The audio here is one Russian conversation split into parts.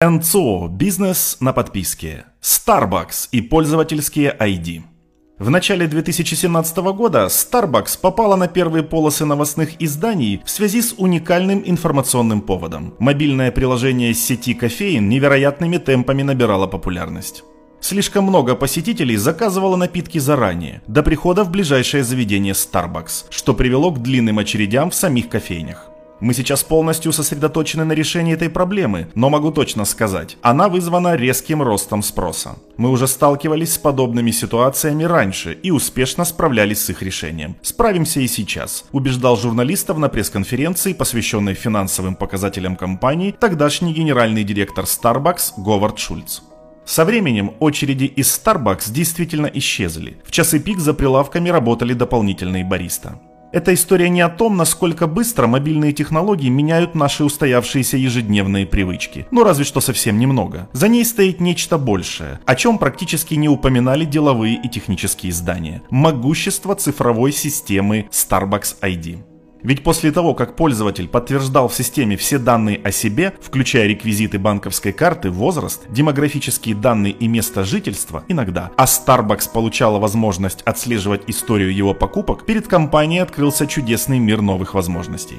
НЦО – бизнес на подписке, Starbucks и пользовательские ID. В начале 2017 года Starbucks попала на первые полосы новостных изданий в связи с уникальным информационным поводом. Мобильное приложение сети кофеин невероятными темпами набирало популярность. Слишком много посетителей заказывало напитки заранее, до прихода в ближайшее заведение Starbucks, что привело к длинным очередям в самих кофейнях. Мы сейчас полностью сосредоточены на решении этой проблемы, но могу точно сказать, она вызвана резким ростом спроса. Мы уже сталкивались с подобными ситуациями раньше и успешно справлялись с их решением. Справимся и сейчас, убеждал журналистов на пресс-конференции, посвященной финансовым показателям компании, тогдашний генеральный директор Starbucks Говард Шульц. Со временем очереди из Starbucks действительно исчезли. В часы пик за прилавками работали дополнительные бариста. Эта история не о том, насколько быстро мобильные технологии меняют наши устоявшиеся ежедневные привычки. Ну разве что совсем немного. За ней стоит нечто большее, о чем практически не упоминали деловые и технические издания. Могущество цифровой системы Starbucks ID. Ведь после того, как пользователь подтверждал в системе все данные о себе, включая реквизиты банковской карты, возраст, демографические данные и место жительства, иногда, а Starbucks получала возможность отслеживать историю его покупок, перед компанией открылся чудесный мир новых возможностей.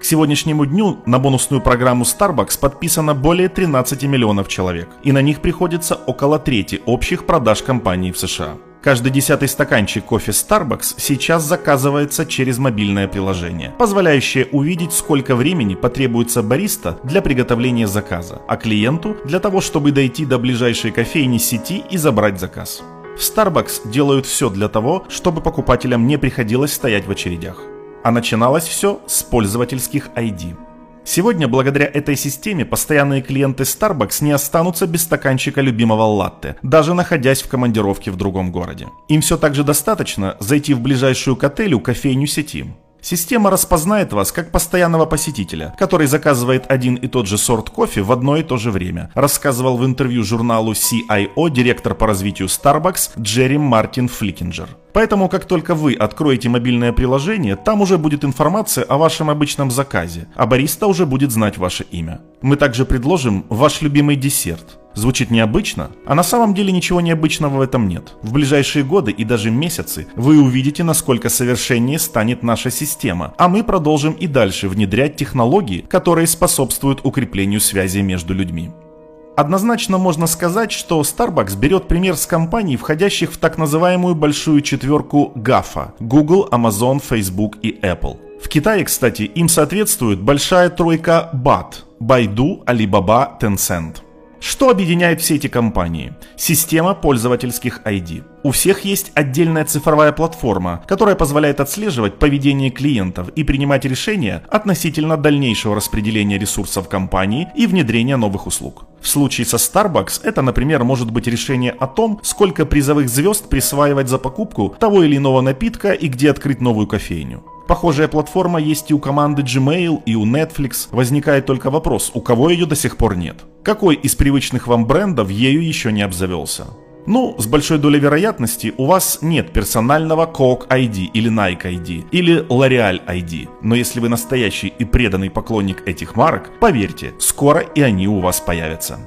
К сегодняшнему дню на бонусную программу Starbucks подписано более 13 миллионов человек, и на них приходится около трети общих продаж компании в США. Каждый десятый стаканчик кофе Starbucks сейчас заказывается через мобильное приложение, позволяющее увидеть, сколько времени потребуется бариста для приготовления заказа, а клиенту для того, чтобы дойти до ближайшей кофейни сети и забрать заказ. В Starbucks делают все для того, чтобы покупателям не приходилось стоять в очередях. А начиналось все с пользовательских ID. Сегодня, благодаря этой системе, постоянные клиенты Starbucks не останутся без стаканчика любимого латте, даже находясь в командировке в другом городе. Им все так же достаточно зайти в ближайшую к отелю кофейню сети. Система распознает вас как постоянного посетителя, который заказывает один и тот же сорт кофе в одно и то же время, рассказывал в интервью журналу CIO директор по развитию Starbucks Джерри Мартин Фликинджер. Поэтому, как только вы откроете мобильное приложение, там уже будет информация о вашем обычном заказе, а бариста уже будет знать ваше имя. Мы также предложим ваш любимый десерт. Звучит необычно, а на самом деле ничего необычного в этом нет. В ближайшие годы и даже месяцы вы увидите, насколько совершеннее станет наша система, а мы продолжим и дальше внедрять технологии, которые способствуют укреплению связи между людьми. Однозначно можно сказать, что Starbucks берет пример с компаний, входящих в так называемую большую четверку GAFA – Google, Amazon, Facebook и Apple. В Китае, кстати, им соответствует большая тройка BAT – Baidu, Alibaba, Tencent – что объединяет все эти компании? Система пользовательских ID. У всех есть отдельная цифровая платформа, которая позволяет отслеживать поведение клиентов и принимать решения относительно дальнейшего распределения ресурсов компании и внедрения новых услуг. В случае со Starbucks это, например, может быть решение о том, сколько призовых звезд присваивать за покупку того или иного напитка и где открыть новую кофейню. Похожая платформа есть и у команды Gmail, и у Netflix. Возникает только вопрос, у кого ее до сих пор нет? Какой из привычных вам брендов ею еще не обзавелся? Ну, с большой долей вероятности у вас нет персонального Coke ID или Nike ID или L'Oreal ID. Но если вы настоящий и преданный поклонник этих марок, поверьте, скоро и они у вас появятся.